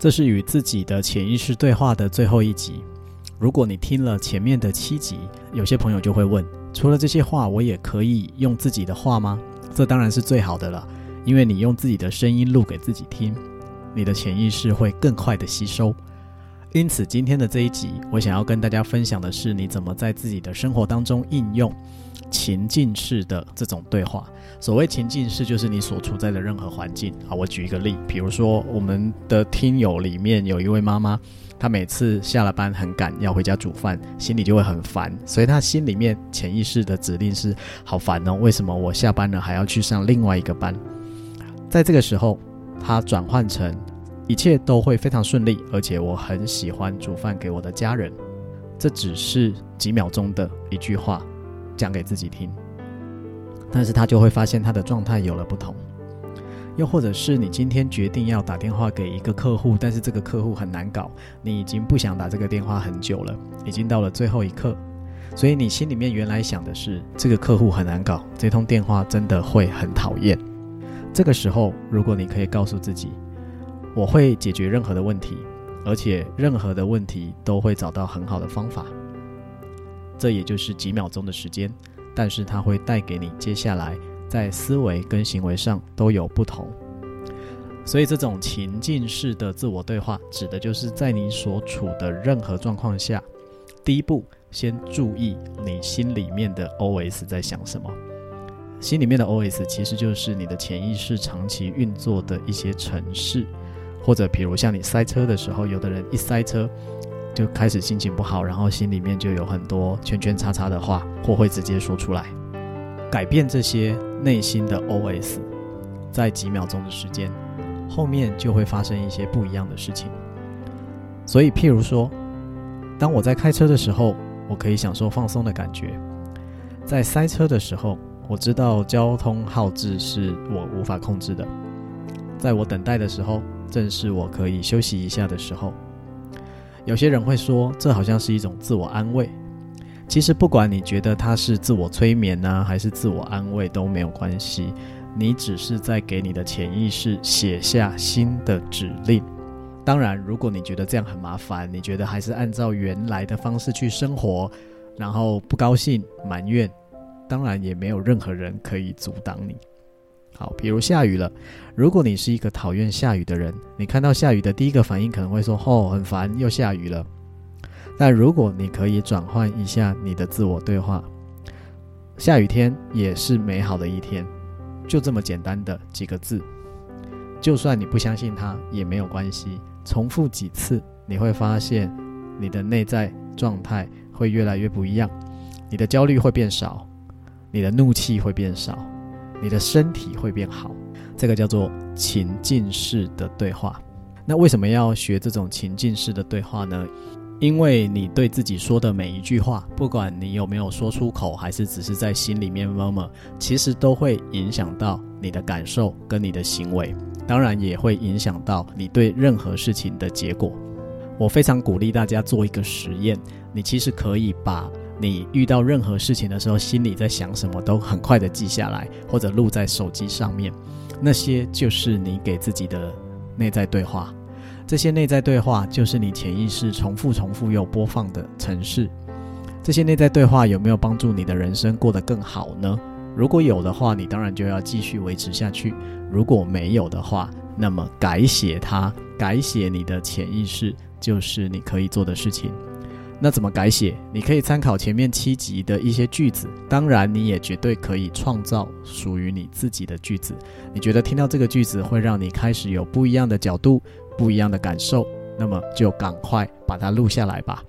这是与自己的潜意识对话的最后一集。如果你听了前面的七集，有些朋友就会问：除了这些话，我也可以用自己的话吗？这当然是最好的了，因为你用自己的声音录给自己听，你的潜意识会更快的吸收。因此，今天的这一集，我想要跟大家分享的是，你怎么在自己的生活当中应用情境式的这种对话。所谓情境式，就是你所处在的任何环境。好，我举一个例，比如说我们的听友里面有一位妈妈，她每次下了班很赶要回家煮饭，心里就会很烦，所以她心里面潜意识的指令是：好烦哦，为什么我下班了还要去上另外一个班？在这个时候，她转换成一切都会非常顺利，而且我很喜欢煮饭给我的家人。这只是几秒钟的一句话，讲给自己听。但是他就会发现他的状态有了不同，又或者是你今天决定要打电话给一个客户，但是这个客户很难搞，你已经不想打这个电话很久了，已经到了最后一刻，所以你心里面原来想的是这个客户很难搞，这通电话真的会很讨厌。这个时候，如果你可以告诉自己，我会解决任何的问题，而且任何的问题都会找到很好的方法，这也就是几秒钟的时间。但是它会带给你接下来在思维跟行为上都有不同，所以这种情境式的自我对话，指的就是在你所处的任何状况下，第一步先注意你心里面的 OS 在想什么。心里面的 OS 其实就是你的潜意识长期运作的一些程式，或者比如像你塞车的时候，有的人一塞车。就开始心情不好，然后心里面就有很多圈圈叉叉的话，或会直接说出来。改变这些内心的 OS，在几秒钟的时间，后面就会发生一些不一样的事情。所以，譬如说，当我在开车的时候，我可以享受放松的感觉；在塞车的时候，我知道交通号志是我无法控制的；在我等待的时候，正是我可以休息一下的时候。有些人会说，这好像是一种自我安慰。其实，不管你觉得它是自我催眠呢，还是自我安慰都没有关系。你只是在给你的潜意识写下新的指令。当然，如果你觉得这样很麻烦，你觉得还是按照原来的方式去生活，然后不高兴、埋怨，当然也没有任何人可以阻挡你。好，比如下雨了。如果你是一个讨厌下雨的人，你看到下雨的第一个反应可能会说：“哦，很烦，又下雨了。”但如果你可以转换一下你的自我对话，下雨天也是美好的一天，就这么简单的几个字。就算你不相信它也没有关系，重复几次，你会发现你的内在状态会越来越不一样，你的焦虑会变少，你的怒气会变少。你的身体会变好，这个叫做情境式的对话。那为什么要学这种情境式的对话呢？因为你对自己说的每一句话，不管你有没有说出口，还是只是在心里面默默其实都会影响到你的感受跟你的行为，当然也会影响到你对任何事情的结果。我非常鼓励大家做一个实验，你其实可以把。你遇到任何事情的时候，心里在想什么，都很快的记下来，或者录在手机上面。那些就是你给自己的内在对话。这些内在对话就是你潜意识重复、重复又播放的程式。这些内在对话有没有帮助你的人生过得更好呢？如果有的话，你当然就要继续维持下去；如果没有的话，那么改写它，改写你的潜意识，就是你可以做的事情。那怎么改写？你可以参考前面七集的一些句子，当然你也绝对可以创造属于你自己的句子。你觉得听到这个句子会让你开始有不一样的角度、不一样的感受，那么就赶快把它录下来吧。